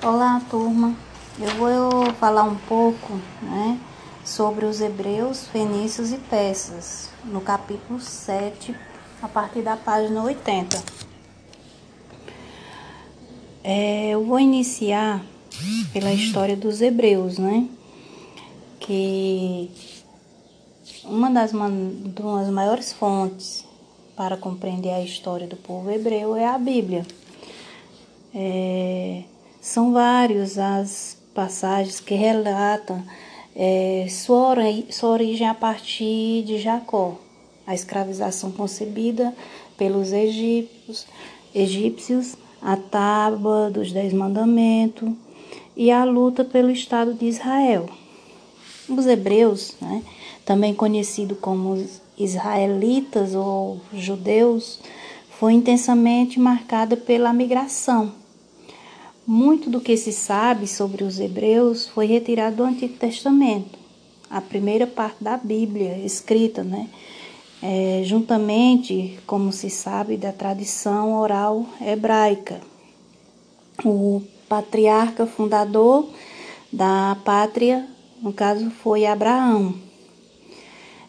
Olá, turma. Eu vou falar um pouco, né, sobre os hebreus, fenícios e persas, no capítulo 7, a partir da página 80. É, eu vou iniciar pela história dos hebreus, né? Que uma das, uma das maiores fontes para compreender a história do povo hebreu é a Bíblia. É, são vários as passagens que relatam é, sua, sua origem a partir de Jacó, a escravização concebida pelos egípcios, egípcios a tábua dos Dez Mandamentos e a luta pelo Estado de Israel. Os hebreus, né, também conhecido como israelitas ou judeus, foi intensamente marcada pela migração. Muito do que se sabe sobre os hebreus foi retirado do Antigo Testamento, a primeira parte da Bíblia escrita, né? É, juntamente, como se sabe, da tradição oral hebraica. O patriarca fundador da pátria, no caso, foi Abraão.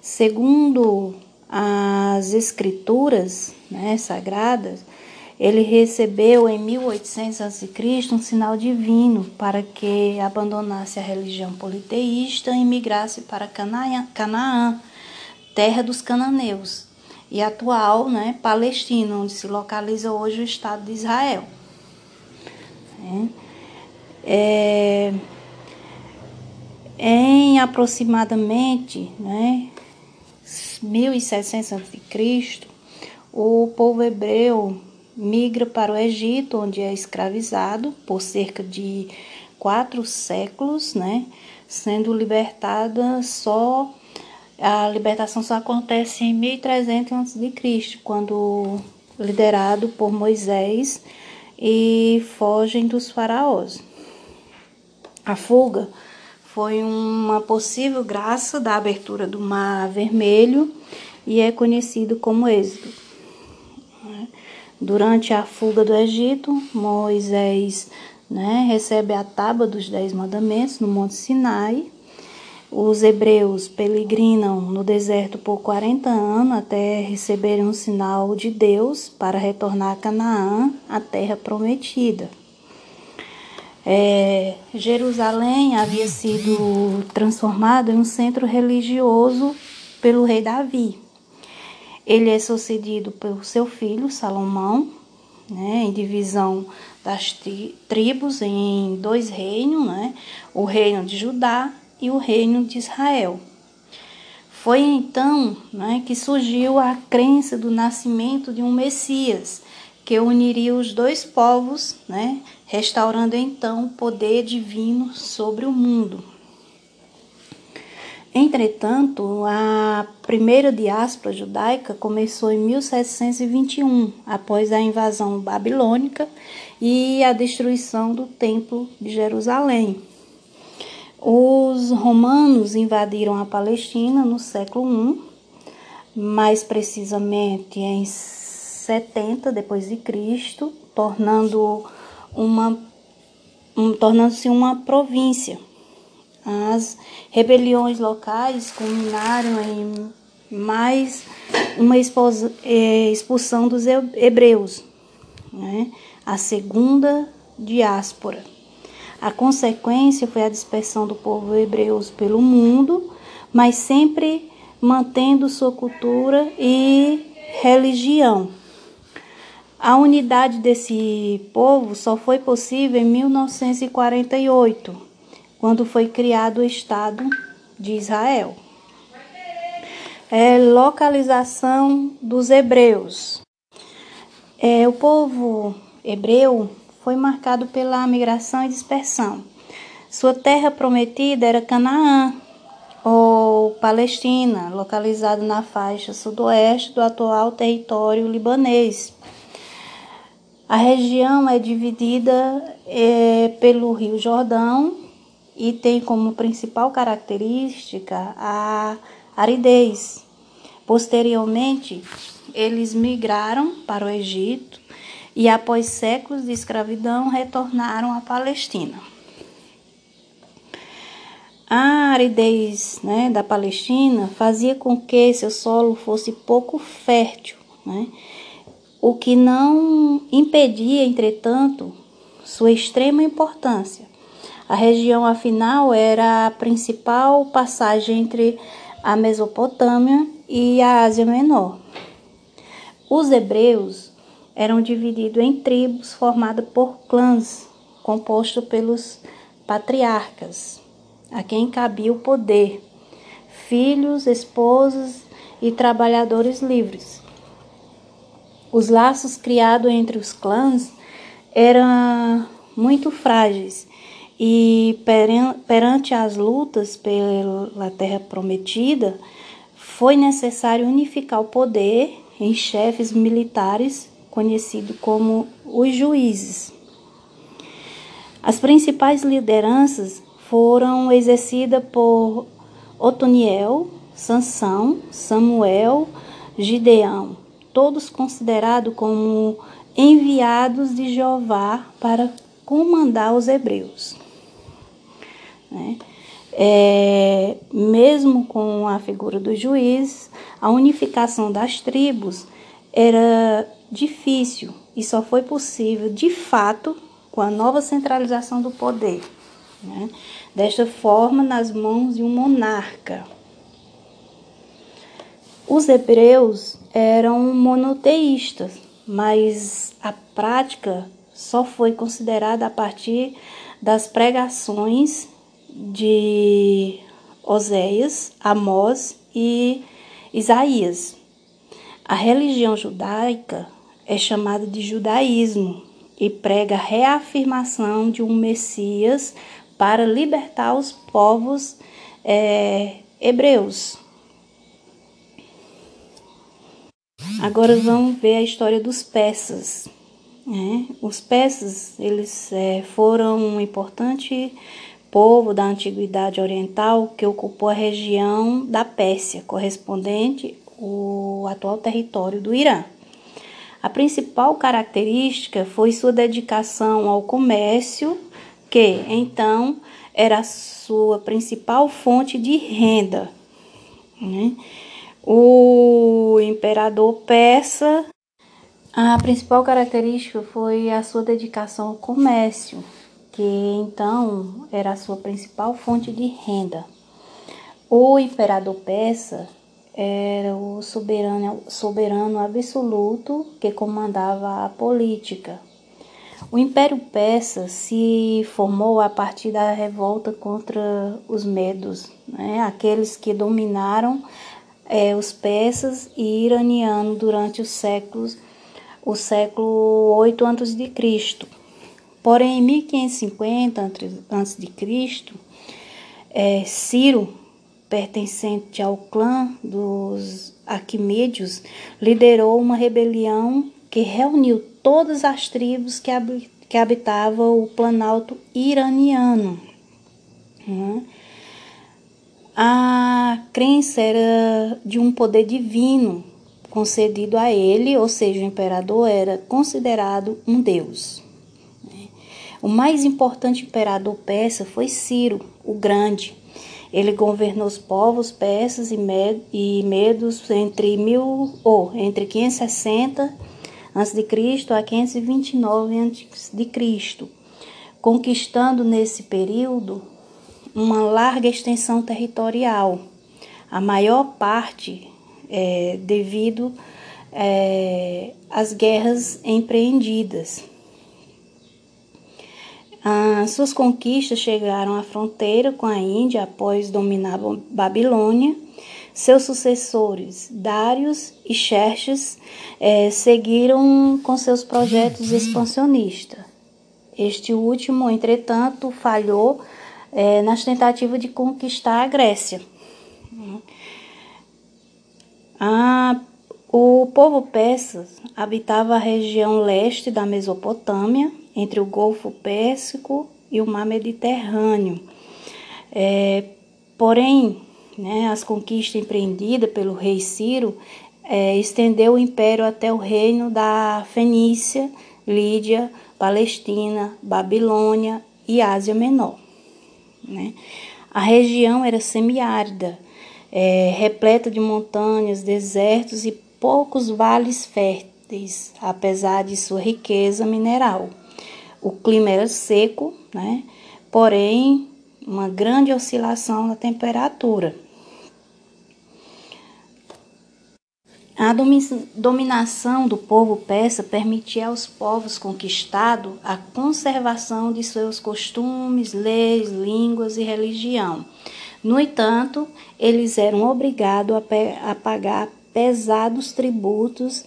Segundo as escrituras né, sagradas, ele recebeu em 1800 a.C. um sinal divino para que abandonasse a religião politeísta e migrasse para Canaã, terra dos cananeus, e atual né, Palestina, onde se localiza hoje o Estado de Israel. É, em aproximadamente né, 1700 a.C., o povo hebreu migra para o Egito, onde é escravizado por cerca de quatro séculos, né? Sendo libertada só a libertação só acontece em 1300 a.C., quando liderado por Moisés e fogem dos faraós. A fuga foi uma possível graça da abertura do Mar Vermelho e é conhecido como Êxodo. Durante a fuga do Egito, Moisés né, recebe a tábua dos Dez Mandamentos no Monte Sinai. Os hebreus peregrinam no deserto por 40 anos até receberem um sinal de Deus para retornar a Canaã, a terra prometida. É, Jerusalém havia sido transformado em um centro religioso pelo rei Davi. Ele é sucedido pelo seu filho Salomão, né, em divisão das tribos em dois reinos, né, o reino de Judá e o reino de Israel. Foi então né, que surgiu a crença do nascimento de um Messias, que uniria os dois povos, né, restaurando então o poder divino sobre o mundo. Entretanto, a primeira diáspora judaica começou em 1721, após a invasão babilônica e a destruição do Templo de Jerusalém. Os romanos invadiram a Palestina no século I, mais precisamente em 70 depois de Cristo, tornando uma um, tornando-se uma província. As rebeliões locais culminaram em mais uma é, expulsão dos hebreus, né? a segunda diáspora. A consequência foi a dispersão do povo hebreu pelo mundo, mas sempre mantendo sua cultura e religião. A unidade desse povo só foi possível em 1948, quando foi criado o Estado de Israel. É, localização dos hebreus. É, o povo hebreu foi marcado pela migração e dispersão. Sua terra prometida era Canaã, ou Palestina, localizado na faixa sudoeste do atual território libanês. A região é dividida é, pelo Rio Jordão e tem como principal característica a aridez. Posteriormente, eles migraram para o Egito e, após séculos de escravidão, retornaram à Palestina. A aridez né, da Palestina fazia com que seu solo fosse pouco fértil, né, o que não impedia, entretanto, sua extrema importância. A região, afinal, era a principal passagem entre a Mesopotâmia e a Ásia Menor. Os hebreus eram divididos em tribos formadas por clãs, compostos pelos patriarcas, a quem cabia o poder, filhos, esposas e trabalhadores livres. Os laços criados entre os clãs eram muito frágeis e perante as lutas pela terra prometida, foi necessário unificar o poder em chefes militares conhecidos como os juízes. As principais lideranças foram exercidas por Otoniel, Sansão, Samuel, Gideão, todos considerados como enviados de Jeová para comandar os hebreus. Né? É, mesmo com a figura do juiz, a unificação das tribos era difícil e só foi possível de fato com a nova centralização do poder né? desta forma nas mãos de um monarca. Os hebreus eram monoteístas, mas a prática só foi considerada a partir das pregações de Oséias, Amós e Isaías. A religião judaica é chamada de judaísmo e prega a reafirmação de um Messias para libertar os povos é, hebreus. Agora vamos ver a história dos persas. Né? Os persas eles é, foram um importante povo da antiguidade oriental que ocupou a região da Pérsia, correspondente ao atual território do Irã. A principal característica foi sua dedicação ao comércio que então era a sua principal fonte de renda. Né? O imperador persa, a principal característica foi a sua dedicação ao comércio, que então era a sua principal fonte de renda. O imperador persa era o soberano, soberano absoluto que comandava a política o Império Persa se formou a partir da revolta contra os medos, né? aqueles que dominaram é, os persas e iranianos durante os séculos, o século 8 a.C. Porém, em 1550 a.C., é, Ciro, pertencente ao clã dos Arquimédios, liderou uma rebelião que reuniu todas as tribos que, que habitavam o planalto iraniano. Né? A crença era de um poder divino concedido a ele, ou seja, o imperador era considerado um deus. O mais importante imperador persa foi Ciro, o Grande. Ele governou os povos persas e, medos entre, mil, ou, entre 560 a.C. a 529 a.C., conquistando nesse período uma larga extensão territorial, a maior parte é, devido é, às guerras empreendidas. As suas conquistas chegaram à fronteira com a Índia após dominar Babilônia seus sucessores, Darius e Xerxes, é, seguiram com seus projetos expansionistas. Este último, entretanto, falhou é, nas tentativas de conquistar a Grécia. O povo persa habitava a região leste da Mesopotâmia, entre o Golfo Pérsico e o Mar Mediterrâneo. É, porém, né, as conquistas empreendidas pelo rei Ciro é, estendeu o império até o reino da Fenícia Lídia, Palestina, Babilônia e Ásia Menor. Né? A região era semiárida, é, repleta de montanhas, desertos e poucos vales férteis, apesar de sua riqueza mineral. O clima era seco, né? porém, uma grande oscilação na temperatura. A dominação do povo persa permitia aos povos conquistados a conservação de seus costumes, leis, línguas e religião. No entanto, eles eram obrigados a, pagar pesados tributos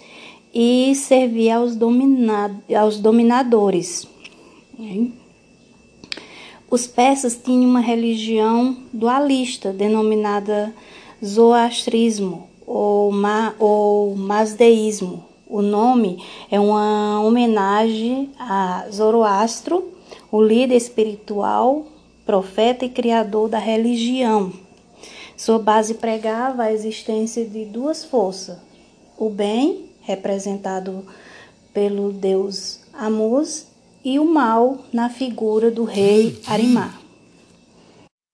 e servir aos, aos dominadores. Os persas tinham uma religião dualista denominada zoroastrismo ou, ma, ou masdeísmo. O nome é uma homenagem a Zoroastro, o líder espiritual, profeta e criador da religião. Sua base pregava a existência de duas forças: o bem, representado pelo deus Amuz, e o mal, na figura do rei Arimá.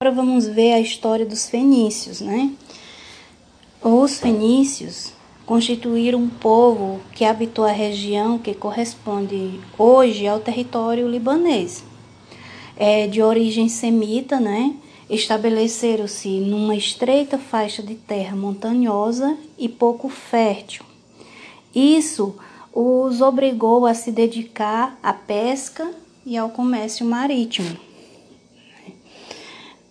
Agora vamos ver a história dos fenícios, né? Os fenícios constituíram um povo que habitou a região que corresponde hoje ao território libanês. É de origem semita, né? Estabeleceram-se numa estreita faixa de terra montanhosa e pouco fértil. Isso os obrigou a se dedicar à pesca e ao comércio marítimo.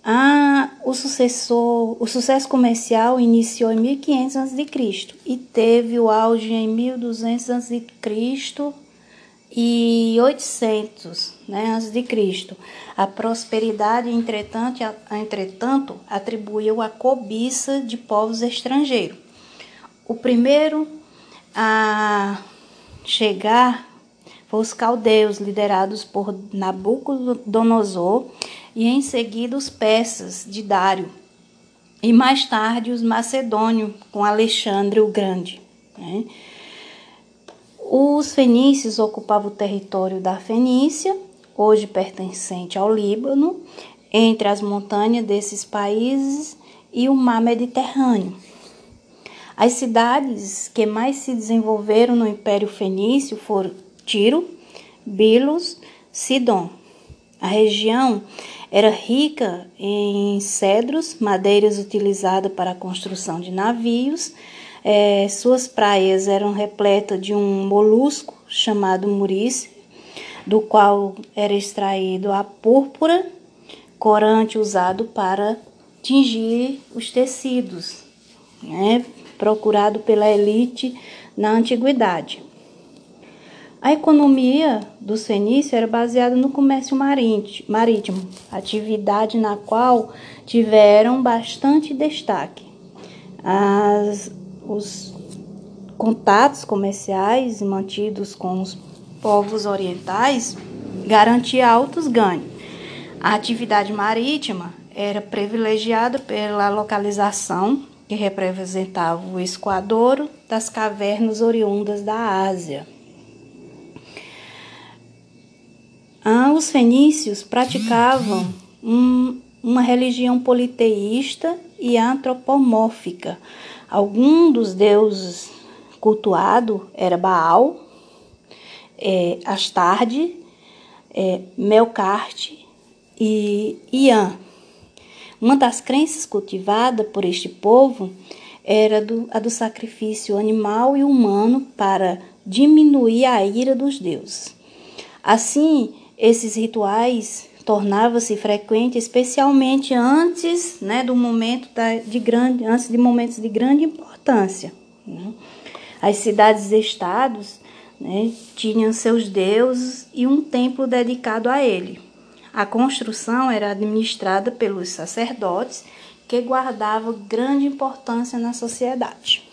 Ah, o, sucessor, o sucesso comercial iniciou em 1500 a.C. e teve o auge em 1200 a.C. e 800 né, a.C. A prosperidade, entretanto, entretanto, atribuiu a cobiça de povos estrangeiros. O primeiro a chegar os caldeus, liderados por Nabucodonosor, e em seguida os persas de Dário, e mais tarde os macedônios com Alexandre o Grande. Né? Os fenícios ocupavam o território da Fenícia, hoje pertencente ao Líbano, entre as montanhas desses países e o mar Mediterrâneo. As cidades que mais se desenvolveram no Império Fenício foram Tiro, Bilos, Sidon. A região era rica em cedros, madeiras utilizadas para a construção de navios. É, suas praias eram repletas de um molusco chamado muris, do qual era extraído a púrpura, corante usado para tingir os tecidos, né, procurado pela elite na antiguidade. A economia dos fenícios era baseada no comércio marítimo, atividade na qual tiveram bastante destaque. As, os contatos comerciais mantidos com os povos orientais garantiam altos ganhos. A atividade marítima era privilegiada pela localização que representava o escoadouro das cavernas oriundas da Ásia. Ah, os fenícios praticavam um, uma religião politeísta e antropomórfica. Algum dos deuses cultuados era Baal, é, Astarde, é, e Ian. Uma das crenças cultivadas por este povo era do, a do sacrifício animal e humano para diminuir a ira dos deuses. Assim, esses rituais tornavam-se frequentes, especialmente antes né, do momento da, de grande, antes de momentos de grande importância. Né? As cidades-estados né, tinham seus deuses e um templo dedicado a ele. A construção era administrada pelos sacerdotes, que guardavam grande importância na sociedade.